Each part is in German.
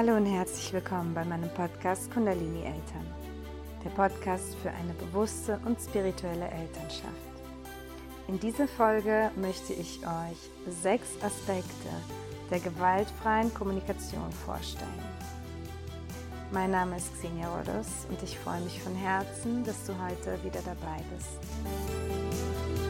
Hallo und herzlich willkommen bei meinem Podcast Kundalini Eltern, der Podcast für eine bewusste und spirituelle Elternschaft. In dieser Folge möchte ich euch sechs Aspekte der gewaltfreien Kommunikation vorstellen. Mein Name ist Xenia Rodos und ich freue mich von Herzen, dass du heute wieder dabei bist.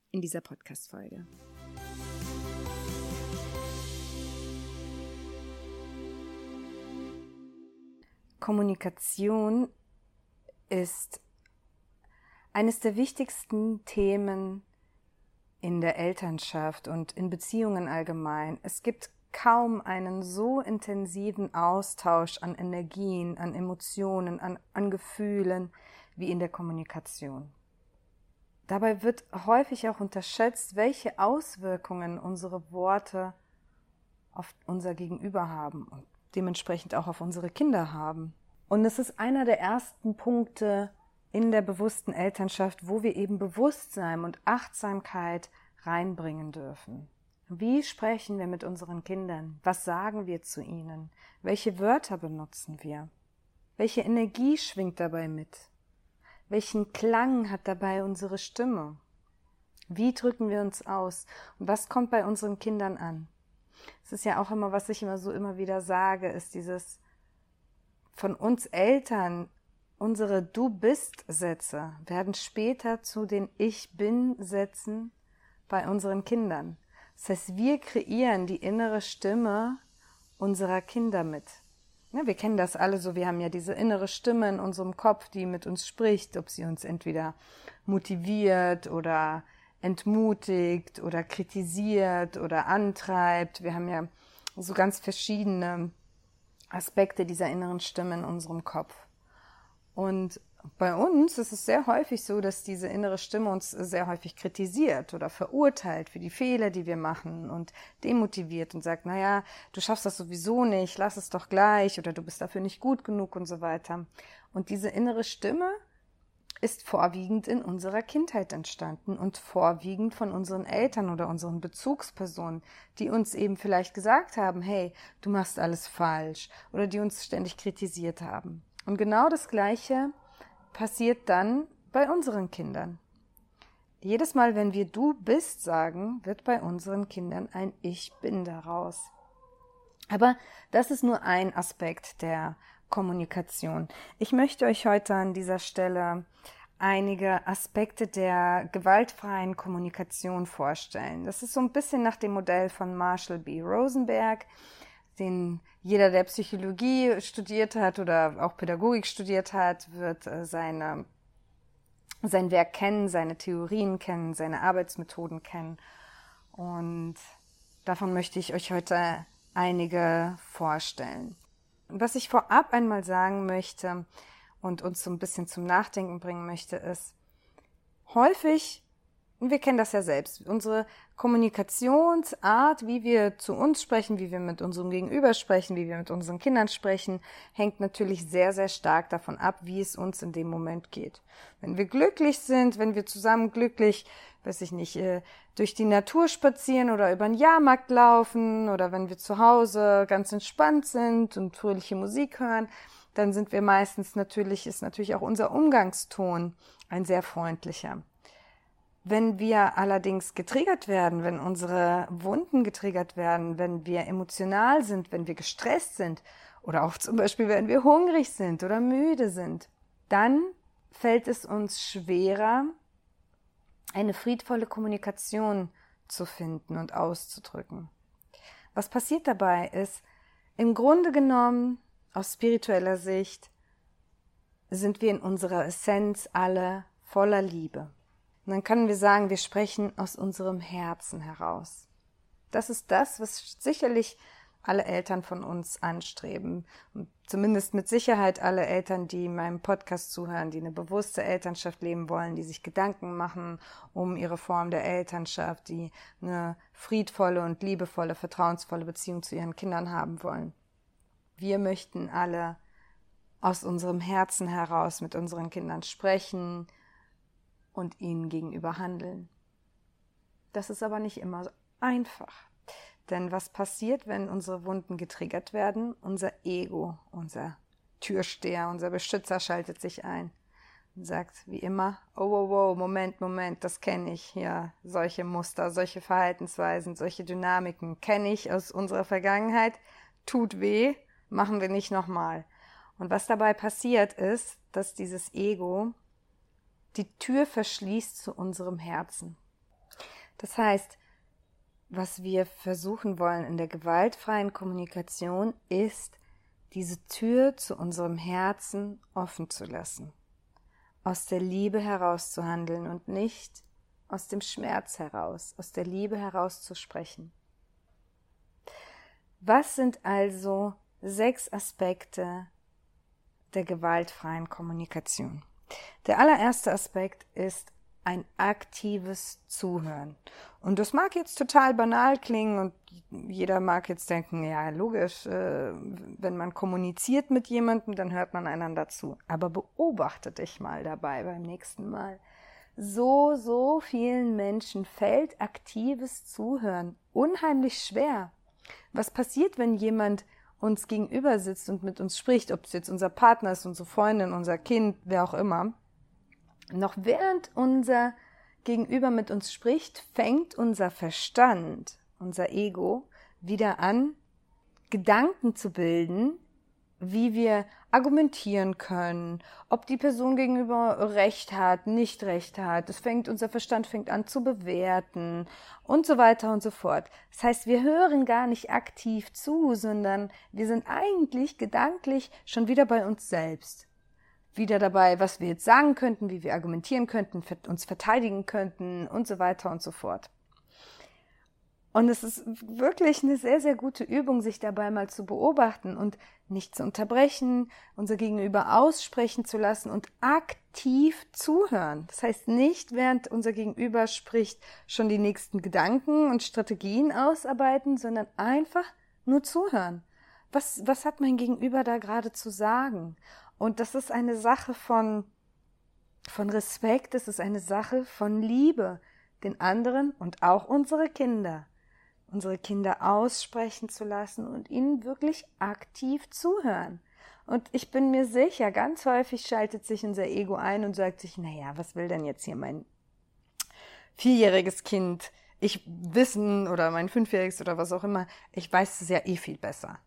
in dieser Podcast-Folge. Kommunikation ist eines der wichtigsten Themen in der Elternschaft und in Beziehungen allgemein. Es gibt kaum einen so intensiven Austausch an Energien, an Emotionen, an, an Gefühlen wie in der Kommunikation. Dabei wird häufig auch unterschätzt, welche Auswirkungen unsere Worte auf unser Gegenüber haben und dementsprechend auch auf unsere Kinder haben. Und es ist einer der ersten Punkte in der bewussten Elternschaft, wo wir eben Bewusstsein und Achtsamkeit reinbringen dürfen. Wie sprechen wir mit unseren Kindern? Was sagen wir zu ihnen? Welche Wörter benutzen wir? Welche Energie schwingt dabei mit? Welchen Klang hat dabei unsere Stimme? Wie drücken wir uns aus? Und was kommt bei unseren Kindern an? Es ist ja auch immer, was ich immer so immer wieder sage, ist dieses von uns Eltern, unsere Du bist Sätze werden später zu den Ich bin Sätzen bei unseren Kindern. Das heißt, wir kreieren die innere Stimme unserer Kinder mit. Ja, wir kennen das alle so, wir haben ja diese innere Stimme in unserem Kopf, die mit uns spricht, ob sie uns entweder motiviert oder entmutigt oder kritisiert oder antreibt. Wir haben ja so ganz verschiedene Aspekte dieser inneren Stimme in unserem Kopf. Und bei uns ist es sehr häufig so, dass diese innere Stimme uns sehr häufig kritisiert oder verurteilt für die Fehler, die wir machen und demotiviert und sagt, naja, du schaffst das sowieso nicht, lass es doch gleich oder du bist dafür nicht gut genug und so weiter. Und diese innere Stimme ist vorwiegend in unserer Kindheit entstanden und vorwiegend von unseren Eltern oder unseren Bezugspersonen, die uns eben vielleicht gesagt haben, hey, du machst alles falsch oder die uns ständig kritisiert haben. Und genau das Gleiche passiert dann bei unseren Kindern. Jedes Mal, wenn wir du bist sagen, wird bei unseren Kindern ein Ich bin daraus. Aber das ist nur ein Aspekt der Kommunikation. Ich möchte euch heute an dieser Stelle einige Aspekte der gewaltfreien Kommunikation vorstellen. Das ist so ein bisschen nach dem Modell von Marshall B. Rosenberg den jeder, der Psychologie studiert hat oder auch Pädagogik studiert hat, wird äh, seine, sein Werk kennen, seine Theorien kennen, seine Arbeitsmethoden kennen. Und davon möchte ich euch heute einige vorstellen. Was ich vorab einmal sagen möchte und uns so ein bisschen zum Nachdenken bringen möchte, ist, häufig wir kennen das ja selbst. Unsere Kommunikationsart, wie wir zu uns sprechen, wie wir mit unserem Gegenüber sprechen, wie wir mit unseren Kindern sprechen, hängt natürlich sehr, sehr stark davon ab, wie es uns in dem Moment geht. Wenn wir glücklich sind, wenn wir zusammen glücklich, weiß ich nicht, äh, durch die Natur spazieren oder über den Jahrmarkt laufen oder wenn wir zu Hause ganz entspannt sind und fröhliche Musik hören, dann sind wir meistens natürlich, ist natürlich auch unser Umgangston ein sehr freundlicher. Wenn wir allerdings getriggert werden, wenn unsere Wunden getriggert werden, wenn wir emotional sind, wenn wir gestresst sind oder auch zum Beispiel, wenn wir hungrig sind oder müde sind, dann fällt es uns schwerer, eine friedvolle Kommunikation zu finden und auszudrücken. Was passiert dabei ist, im Grunde genommen, aus spiritueller Sicht, sind wir in unserer Essenz alle voller Liebe. Und dann können wir sagen, wir sprechen aus unserem Herzen heraus. Das ist das, was sicherlich alle Eltern von uns anstreben. Und zumindest mit Sicherheit alle Eltern, die meinem Podcast zuhören, die eine bewusste Elternschaft leben wollen, die sich Gedanken machen um ihre Form der Elternschaft, die eine friedvolle und liebevolle, vertrauensvolle Beziehung zu ihren Kindern haben wollen. Wir möchten alle aus unserem Herzen heraus mit unseren Kindern sprechen, und ihnen gegenüber handeln. Das ist aber nicht immer einfach. Denn was passiert, wenn unsere Wunden getriggert werden? Unser Ego, unser Türsteher, unser Beschützer schaltet sich ein und sagt wie immer, oh, wow, wow, Moment, Moment, das kenne ich hier. Solche Muster, solche Verhaltensweisen, solche Dynamiken kenne ich aus unserer Vergangenheit. Tut weh, machen wir nicht nochmal. Und was dabei passiert ist, dass dieses Ego die Tür verschließt zu unserem Herzen. Das heißt, was wir versuchen wollen in der gewaltfreien Kommunikation ist, diese Tür zu unserem Herzen offen zu lassen, aus der Liebe heraus zu handeln und nicht aus dem Schmerz heraus, aus der Liebe heraus zu sprechen. Was sind also sechs Aspekte der gewaltfreien Kommunikation? Der allererste Aspekt ist ein aktives Zuhören. Und das mag jetzt total banal klingen und jeder mag jetzt denken, ja, logisch, äh, wenn man kommuniziert mit jemandem, dann hört man einander zu. Aber beobachte dich mal dabei beim nächsten Mal. So, so vielen Menschen fällt aktives Zuhören unheimlich schwer. Was passiert, wenn jemand uns gegenüber sitzt und mit uns spricht, ob es jetzt unser Partner ist, unsere Freundin, unser Kind, wer auch immer, noch während unser Gegenüber mit uns spricht, fängt unser Verstand, unser Ego, wieder an, Gedanken zu bilden, wie wir argumentieren können, ob die Person gegenüber Recht hat, nicht Recht hat. Es fängt, unser Verstand fängt an zu bewerten und so weiter und so fort. Das heißt, wir hören gar nicht aktiv zu, sondern wir sind eigentlich gedanklich schon wieder bei uns selbst. Wieder dabei, was wir jetzt sagen könnten, wie wir argumentieren könnten, uns verteidigen könnten und so weiter und so fort. Und es ist wirklich eine sehr, sehr gute Übung, sich dabei mal zu beobachten und nicht zu unterbrechen, unser Gegenüber aussprechen zu lassen und aktiv zuhören. Das heißt nicht, während unser Gegenüber spricht, schon die nächsten Gedanken und Strategien ausarbeiten, sondern einfach nur zuhören. Was, was hat mein Gegenüber da gerade zu sagen? Und das ist eine Sache von, von Respekt, es ist eine Sache von Liebe den anderen und auch unsere Kinder unsere Kinder aussprechen zu lassen und ihnen wirklich aktiv zuhören. Und ich bin mir sicher, ganz häufig schaltet sich unser Ego ein und sagt sich, naja, was will denn jetzt hier mein vierjähriges Kind ich wissen oder mein fünfjähriges oder was auch immer, ich weiß es ja eh viel besser.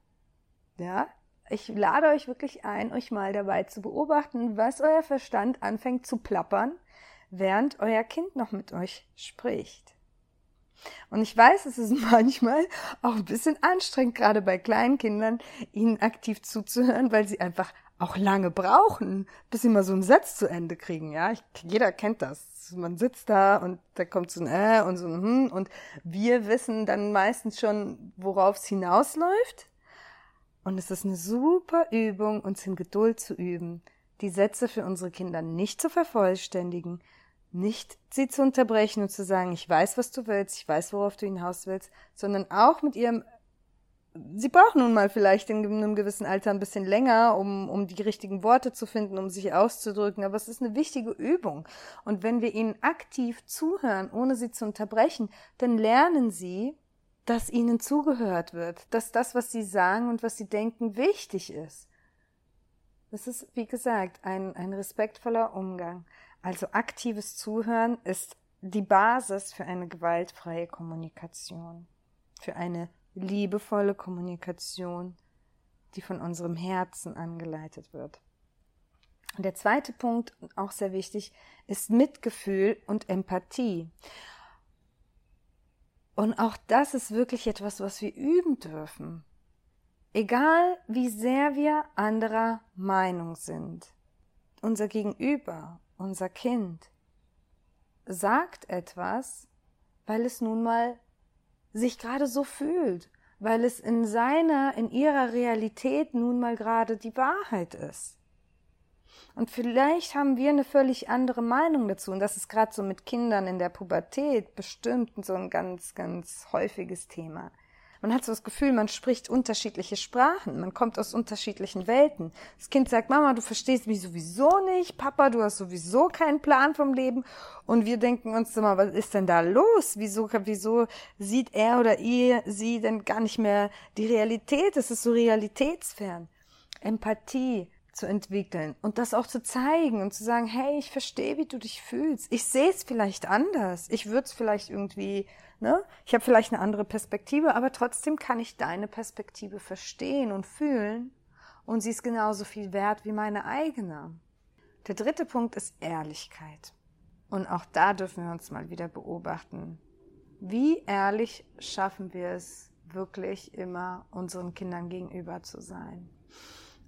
Ja, ich lade euch wirklich ein, euch mal dabei zu beobachten, was euer Verstand anfängt zu plappern, während euer Kind noch mit euch spricht. Und ich weiß, es ist manchmal auch ein bisschen anstrengend, gerade bei kleinen Kindern, ihnen aktiv zuzuhören, weil sie einfach auch lange brauchen, bis sie mal so einen Satz zu Ende kriegen. Ja, ich, jeder kennt das. Man sitzt da und da kommt so ein äh und so ein hm und wir wissen dann meistens schon, worauf es hinausläuft. Und es ist eine super Übung, uns in Geduld zu üben, die Sätze für unsere Kinder nicht zu vervollständigen, nicht sie zu unterbrechen und zu sagen, ich weiß, was du willst, ich weiß, worauf du hinaus willst, sondern auch mit ihrem Sie brauchen nun mal vielleicht in einem gewissen Alter ein bisschen länger, um, um die richtigen Worte zu finden, um sich auszudrücken, aber es ist eine wichtige Übung. Und wenn wir ihnen aktiv zuhören, ohne sie zu unterbrechen, dann lernen sie, dass ihnen zugehört wird, dass das, was sie sagen und was sie denken, wichtig ist. Das ist, wie gesagt, ein, ein respektvoller Umgang. Also aktives Zuhören ist die Basis für eine gewaltfreie Kommunikation, für eine liebevolle Kommunikation, die von unserem Herzen angeleitet wird. Und der zweite Punkt, auch sehr wichtig, ist Mitgefühl und Empathie. Und auch das ist wirklich etwas, was wir üben dürfen. Egal wie sehr wir anderer Meinung sind, unser Gegenüber, unser Kind, sagt etwas, weil es nun mal sich gerade so fühlt, weil es in seiner, in ihrer Realität nun mal gerade die Wahrheit ist. Und vielleicht haben wir eine völlig andere Meinung dazu. Und das ist gerade so mit Kindern in der Pubertät bestimmt so ein ganz, ganz häufiges Thema. Man hat so das Gefühl, man spricht unterschiedliche Sprachen, man kommt aus unterschiedlichen Welten. Das Kind sagt, Mama, du verstehst mich sowieso nicht, Papa, du hast sowieso keinen Plan vom Leben. Und wir denken uns immer, was ist denn da los? Wieso, wieso sieht er oder ihr sie denn gar nicht mehr die Realität? Es ist so realitätsfern. Empathie, zu entwickeln und das auch zu zeigen und zu sagen, hey, ich verstehe, wie du dich fühlst. Ich sehe es vielleicht anders. Ich würde es vielleicht irgendwie, ne? Ich habe vielleicht eine andere Perspektive, aber trotzdem kann ich deine Perspektive verstehen und fühlen und sie ist genauso viel wert wie meine eigene. Der dritte Punkt ist Ehrlichkeit. Und auch da dürfen wir uns mal wieder beobachten. Wie ehrlich schaffen wir es wirklich immer unseren Kindern gegenüber zu sein?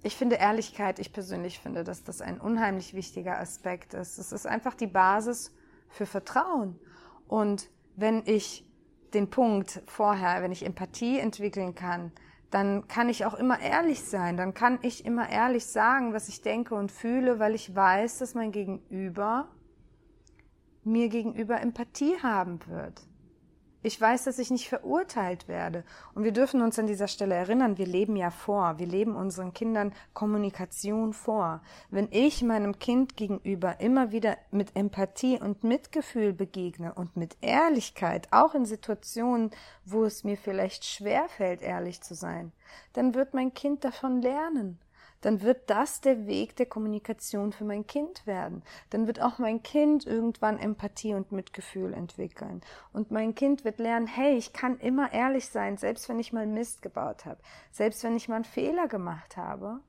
Ich finde Ehrlichkeit, ich persönlich finde, dass das ein unheimlich wichtiger Aspekt ist. Es ist einfach die Basis für Vertrauen. Und wenn ich den Punkt vorher, wenn ich Empathie entwickeln kann, dann kann ich auch immer ehrlich sein. Dann kann ich immer ehrlich sagen, was ich denke und fühle, weil ich weiß, dass mein Gegenüber mir gegenüber Empathie haben wird. Ich weiß, dass ich nicht verurteilt werde. Und wir dürfen uns an dieser Stelle erinnern, wir leben ja vor. Wir leben unseren Kindern Kommunikation vor. Wenn ich meinem Kind gegenüber immer wieder mit Empathie und Mitgefühl begegne und mit Ehrlichkeit, auch in Situationen, wo es mir vielleicht schwer fällt, ehrlich zu sein, dann wird mein Kind davon lernen dann wird das der Weg der Kommunikation für mein Kind werden. Dann wird auch mein Kind irgendwann Empathie und Mitgefühl entwickeln. Und mein Kind wird lernen, hey, ich kann immer ehrlich sein, selbst wenn ich mal Mist gebaut habe, selbst wenn ich mal einen Fehler gemacht habe.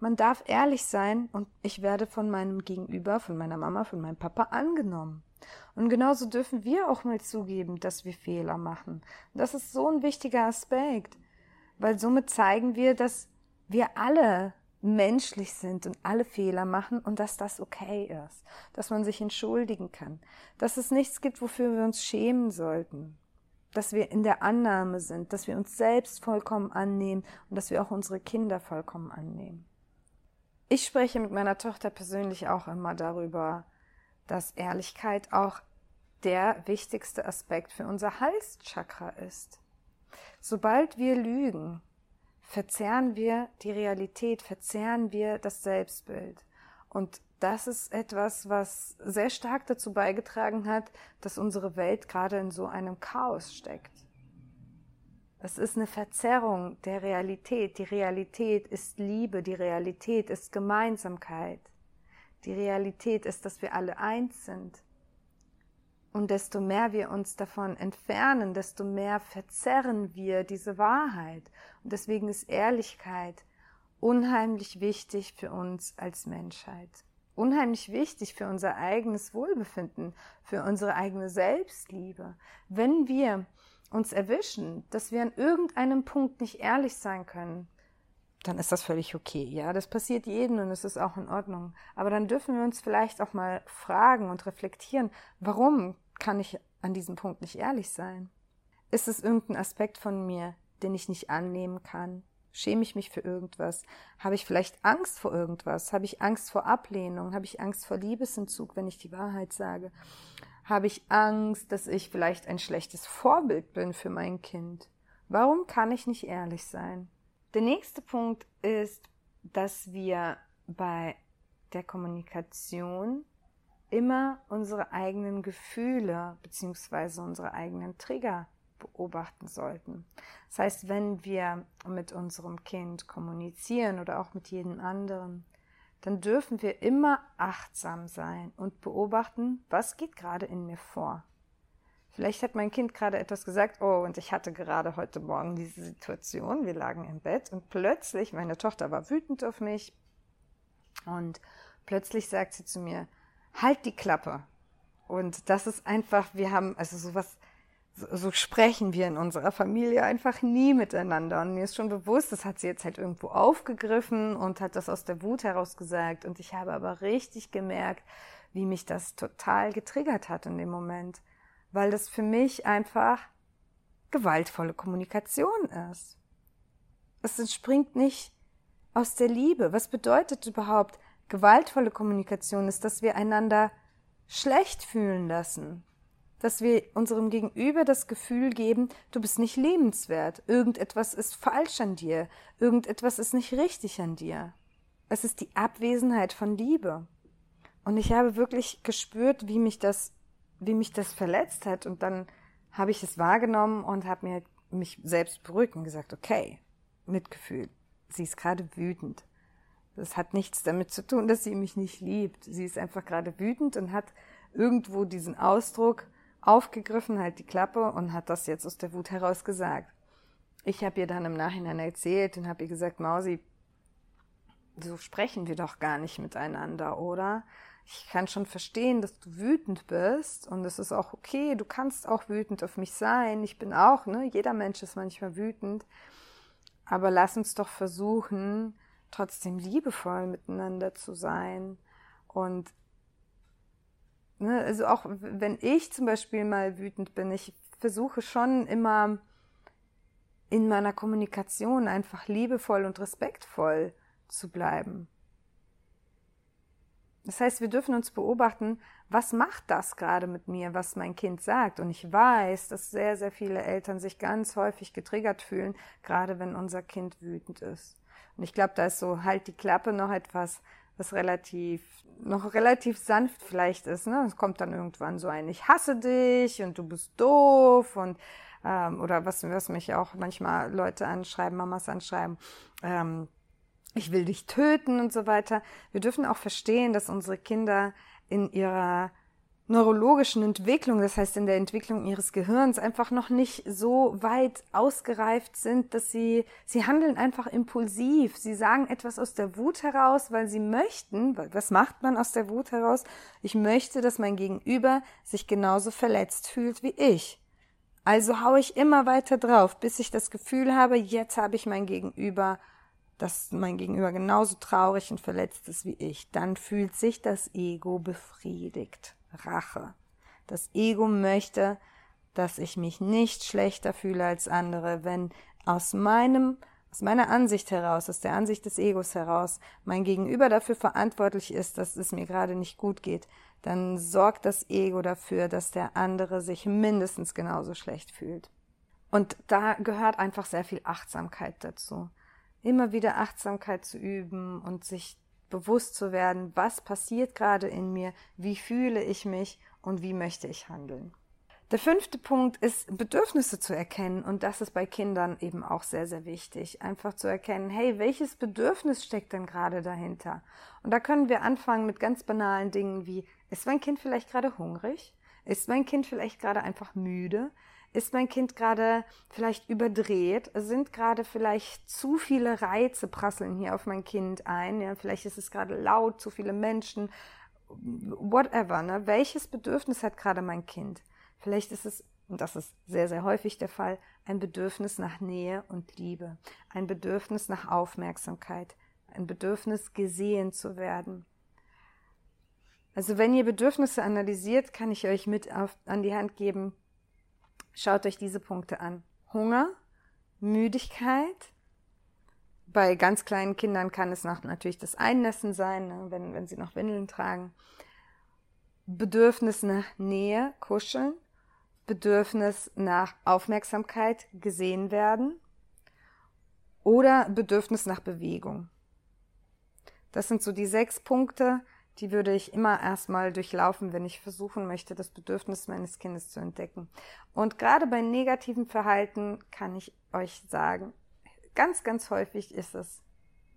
Man darf ehrlich sein und ich werde von meinem Gegenüber, von meiner Mama, von meinem Papa angenommen. Und genauso dürfen wir auch mal zugeben, dass wir Fehler machen. Das ist so ein wichtiger Aspekt, weil somit zeigen wir, dass wir alle menschlich sind und alle Fehler machen und dass das okay ist, dass man sich entschuldigen kann, dass es nichts gibt, wofür wir uns schämen sollten, dass wir in der Annahme sind, dass wir uns selbst vollkommen annehmen und dass wir auch unsere Kinder vollkommen annehmen. Ich spreche mit meiner Tochter persönlich auch immer darüber, dass Ehrlichkeit auch der wichtigste Aspekt für unser Halschakra ist. Sobald wir lügen, verzerren wir die Realität, verzerren wir das Selbstbild. Und das ist etwas, was sehr stark dazu beigetragen hat, dass unsere Welt gerade in so einem Chaos steckt. Es ist eine Verzerrung der Realität. Die Realität ist Liebe, die Realität ist Gemeinsamkeit. Die Realität ist, dass wir alle eins sind. Und desto mehr wir uns davon entfernen, desto mehr verzerren wir diese Wahrheit. Und deswegen ist Ehrlichkeit unheimlich wichtig für uns als Menschheit. Unheimlich wichtig für unser eigenes Wohlbefinden, für unsere eigene Selbstliebe. Wenn wir uns erwischen, dass wir an irgendeinem Punkt nicht ehrlich sein können, dann ist das völlig okay. Ja, das passiert jedem und es ist auch in Ordnung. Aber dann dürfen wir uns vielleicht auch mal fragen und reflektieren, warum kann ich an diesem Punkt nicht ehrlich sein? Ist es irgendein Aspekt von mir, den ich nicht annehmen kann, Schäme ich mich für irgendwas? Habe ich vielleicht Angst vor irgendwas? Habe ich Angst vor Ablehnung? Habe ich Angst vor Liebesentzug, wenn ich die Wahrheit sage? Habe ich Angst, dass ich vielleicht ein schlechtes Vorbild bin für mein Kind? Warum kann ich nicht ehrlich sein? Der nächste Punkt ist, dass wir bei der Kommunikation immer unsere eigenen Gefühle beziehungsweise unsere eigenen Trigger beobachten sollten. Das heißt, wenn wir mit unserem Kind kommunizieren oder auch mit jedem anderen, dann dürfen wir immer achtsam sein und beobachten, was geht gerade in mir vor. Vielleicht hat mein Kind gerade etwas gesagt, oh, und ich hatte gerade heute Morgen diese Situation, wir lagen im Bett und plötzlich, meine Tochter war wütend auf mich und plötzlich sagt sie zu mir, halt die Klappe. Und das ist einfach, wir haben, also sowas, so, so sprechen wir in unserer Familie einfach nie miteinander. Und mir ist schon bewusst, das hat sie jetzt halt irgendwo aufgegriffen und hat das aus der Wut heraus gesagt. Und ich habe aber richtig gemerkt, wie mich das total getriggert hat in dem Moment. Weil das für mich einfach gewaltvolle Kommunikation ist. Es entspringt nicht aus der Liebe. Was bedeutet überhaupt gewaltvolle Kommunikation? Ist, dass wir einander schlecht fühlen lassen dass wir unserem Gegenüber das Gefühl geben, du bist nicht lebenswert, irgendetwas ist falsch an dir, irgendetwas ist nicht richtig an dir. Es ist die Abwesenheit von Liebe. Und ich habe wirklich gespürt, wie mich das, wie mich das verletzt hat. Und dann habe ich es wahrgenommen und habe mir mich selbst beruhigt und gesagt, okay, Mitgefühl. Sie ist gerade wütend. Das hat nichts damit zu tun, dass sie mich nicht liebt. Sie ist einfach gerade wütend und hat irgendwo diesen Ausdruck, aufgegriffen, halt die Klappe und hat das jetzt aus der Wut heraus gesagt. Ich habe ihr dann im Nachhinein erzählt und habe ihr gesagt, Mausi, so sprechen wir doch gar nicht miteinander, oder? Ich kann schon verstehen, dass du wütend bist und es ist auch okay, du kannst auch wütend auf mich sein. Ich bin auch, ne? Jeder Mensch ist manchmal wütend. Aber lass uns doch versuchen, trotzdem liebevoll miteinander zu sein und Ne? Also auch wenn ich zum Beispiel mal wütend bin, ich versuche schon immer in meiner Kommunikation einfach liebevoll und respektvoll zu bleiben. Das heißt, wir dürfen uns beobachten, was macht das gerade mit mir, was mein Kind sagt. Und ich weiß, dass sehr, sehr viele Eltern sich ganz häufig getriggert fühlen, gerade wenn unser Kind wütend ist. Und ich glaube, da ist so halt die Klappe noch etwas, was relativ, noch relativ sanft vielleicht ist, ne? Es kommt dann irgendwann so ein, ich hasse dich und du bist doof und, ähm, oder was, was mich auch manchmal Leute anschreiben, Mamas anschreiben, ähm, ich will dich töten und so weiter. Wir dürfen auch verstehen, dass unsere Kinder in ihrer neurologischen Entwicklung, das heißt in der Entwicklung ihres Gehirns, einfach noch nicht so weit ausgereift sind, dass sie, sie handeln einfach impulsiv. Sie sagen etwas aus der Wut heraus, weil sie möchten, was macht man aus der Wut heraus? Ich möchte, dass mein Gegenüber sich genauso verletzt fühlt wie ich. Also haue ich immer weiter drauf, bis ich das Gefühl habe, jetzt habe ich mein Gegenüber, dass mein Gegenüber genauso traurig und verletzt ist wie ich. Dann fühlt sich das Ego befriedigt. Rache. Das Ego möchte, dass ich mich nicht schlechter fühle als andere, wenn aus meinem aus meiner Ansicht heraus, aus der Ansicht des Egos heraus, mein Gegenüber dafür verantwortlich ist, dass es mir gerade nicht gut geht, dann sorgt das Ego dafür, dass der andere sich mindestens genauso schlecht fühlt. Und da gehört einfach sehr viel Achtsamkeit dazu. Immer wieder Achtsamkeit zu üben und sich bewusst zu werden, was passiert gerade in mir, wie fühle ich mich und wie möchte ich handeln. Der fünfte Punkt ist, Bedürfnisse zu erkennen. Und das ist bei Kindern eben auch sehr, sehr wichtig. Einfach zu erkennen, hey, welches Bedürfnis steckt denn gerade dahinter? Und da können wir anfangen mit ganz banalen Dingen wie, ist mein Kind vielleicht gerade hungrig? Ist mein Kind vielleicht gerade einfach müde? Ist mein Kind gerade vielleicht überdreht? Sind gerade vielleicht zu viele Reize prasseln hier auf mein Kind ein? Ja, vielleicht ist es gerade laut, zu viele Menschen, whatever. Ne? Welches Bedürfnis hat gerade mein Kind? Vielleicht ist es, und das ist sehr, sehr häufig der Fall, ein Bedürfnis nach Nähe und Liebe, ein Bedürfnis nach Aufmerksamkeit, ein Bedürfnis gesehen zu werden. Also wenn ihr Bedürfnisse analysiert, kann ich euch mit auf, an die Hand geben, Schaut euch diese Punkte an. Hunger, Müdigkeit, Bei ganz kleinen Kindern kann es noch natürlich das Einnässen sein, ne, wenn, wenn sie noch Windeln tragen. Bedürfnis nach Nähe, kuscheln. Bedürfnis nach Aufmerksamkeit, gesehen werden. Oder Bedürfnis nach Bewegung. Das sind so die sechs Punkte, die würde ich immer erstmal durchlaufen, wenn ich versuchen möchte, das Bedürfnis meines Kindes zu entdecken. Und gerade bei negativen Verhalten kann ich euch sagen, ganz, ganz häufig ist es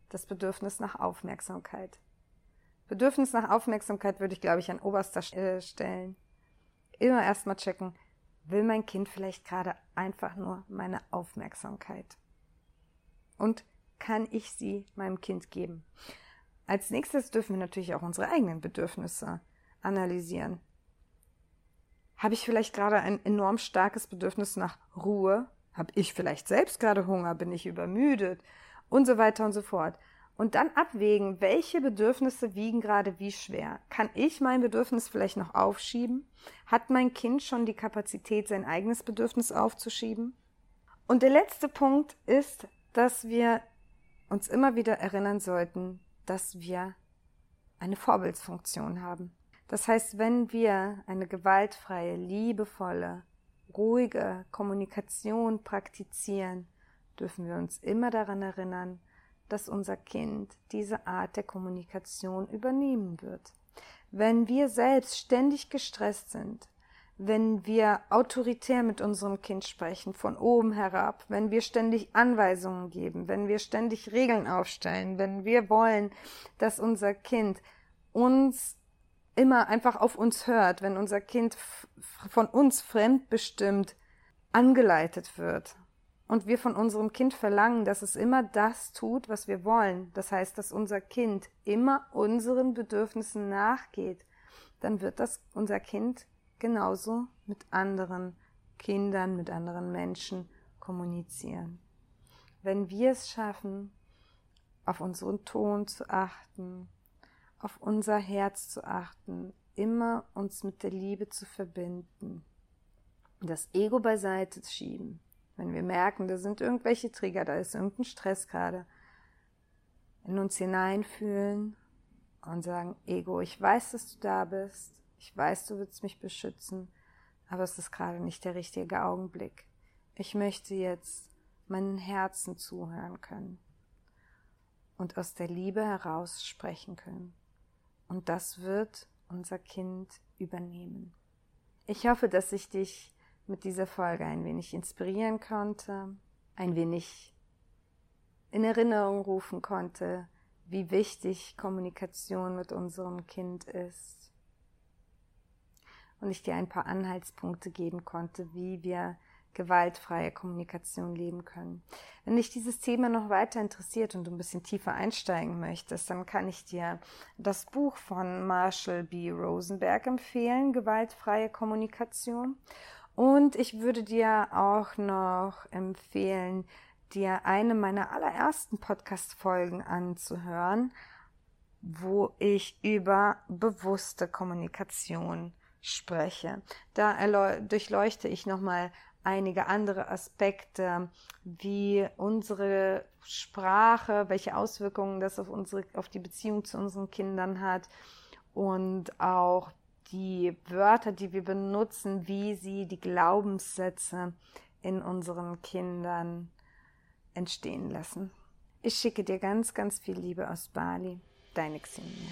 das Bedürfnis nach Aufmerksamkeit. Bedürfnis nach Aufmerksamkeit würde ich, glaube ich, an oberster Stelle stellen. Immer erstmal checken, will mein Kind vielleicht gerade einfach nur meine Aufmerksamkeit? Und kann ich sie meinem Kind geben? Als nächstes dürfen wir natürlich auch unsere eigenen Bedürfnisse analysieren. Habe ich vielleicht gerade ein enorm starkes Bedürfnis nach Ruhe? Habe ich vielleicht selbst gerade Hunger? Bin ich übermüdet? Und so weiter und so fort. Und dann abwägen, welche Bedürfnisse wiegen gerade wie schwer. Kann ich mein Bedürfnis vielleicht noch aufschieben? Hat mein Kind schon die Kapazität, sein eigenes Bedürfnis aufzuschieben? Und der letzte Punkt ist, dass wir uns immer wieder erinnern sollten, dass wir eine Vorbildsfunktion haben. Das heißt, wenn wir eine gewaltfreie, liebevolle, ruhige Kommunikation praktizieren, dürfen wir uns immer daran erinnern, dass unser Kind diese Art der Kommunikation übernehmen wird. Wenn wir selbst ständig gestresst sind, wenn wir autoritär mit unserem Kind sprechen, von oben herab, wenn wir ständig Anweisungen geben, wenn wir ständig Regeln aufstellen, wenn wir wollen, dass unser Kind uns immer einfach auf uns hört, wenn unser Kind von uns fremdbestimmt angeleitet wird und wir von unserem Kind verlangen, dass es immer das tut, was wir wollen, das heißt, dass unser Kind immer unseren Bedürfnissen nachgeht, dann wird das unser Kind genauso mit anderen Kindern, mit anderen Menschen kommunizieren. Wenn wir es schaffen, auf unseren Ton zu achten, auf unser Herz zu achten, immer uns mit der Liebe zu verbinden, das Ego beiseite zu schieben, wenn wir merken, da sind irgendwelche Trigger, da ist irgendein Stress gerade, in uns hineinfühlen und sagen, Ego, ich weiß, dass du da bist, ich weiß, du willst mich beschützen, aber es ist gerade nicht der richtige Augenblick. Ich möchte jetzt meinen Herzen zuhören können und aus der Liebe heraus sprechen können. Und das wird unser Kind übernehmen. Ich hoffe, dass ich dich mit dieser Folge ein wenig inspirieren konnte, ein wenig in Erinnerung rufen konnte, wie wichtig Kommunikation mit unserem Kind ist und ich dir ein paar Anhaltspunkte geben konnte, wie wir gewaltfreie Kommunikation leben können. Wenn dich dieses Thema noch weiter interessiert und du ein bisschen tiefer einsteigen möchtest, dann kann ich dir das Buch von Marshall B. Rosenberg empfehlen, Gewaltfreie Kommunikation. Und ich würde dir auch noch empfehlen, dir eine meiner allerersten Podcast-Folgen anzuhören, wo ich über bewusste Kommunikation spreche. Da durchleuchte ich nochmal einige andere Aspekte, wie unsere Sprache, welche Auswirkungen das auf unsere, auf die Beziehung zu unseren Kindern hat und auch die Wörter, die wir benutzen, wie sie die Glaubenssätze in unseren Kindern entstehen lassen. Ich schicke dir ganz, ganz viel Liebe aus Bali. Deine Xenia.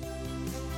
Bye.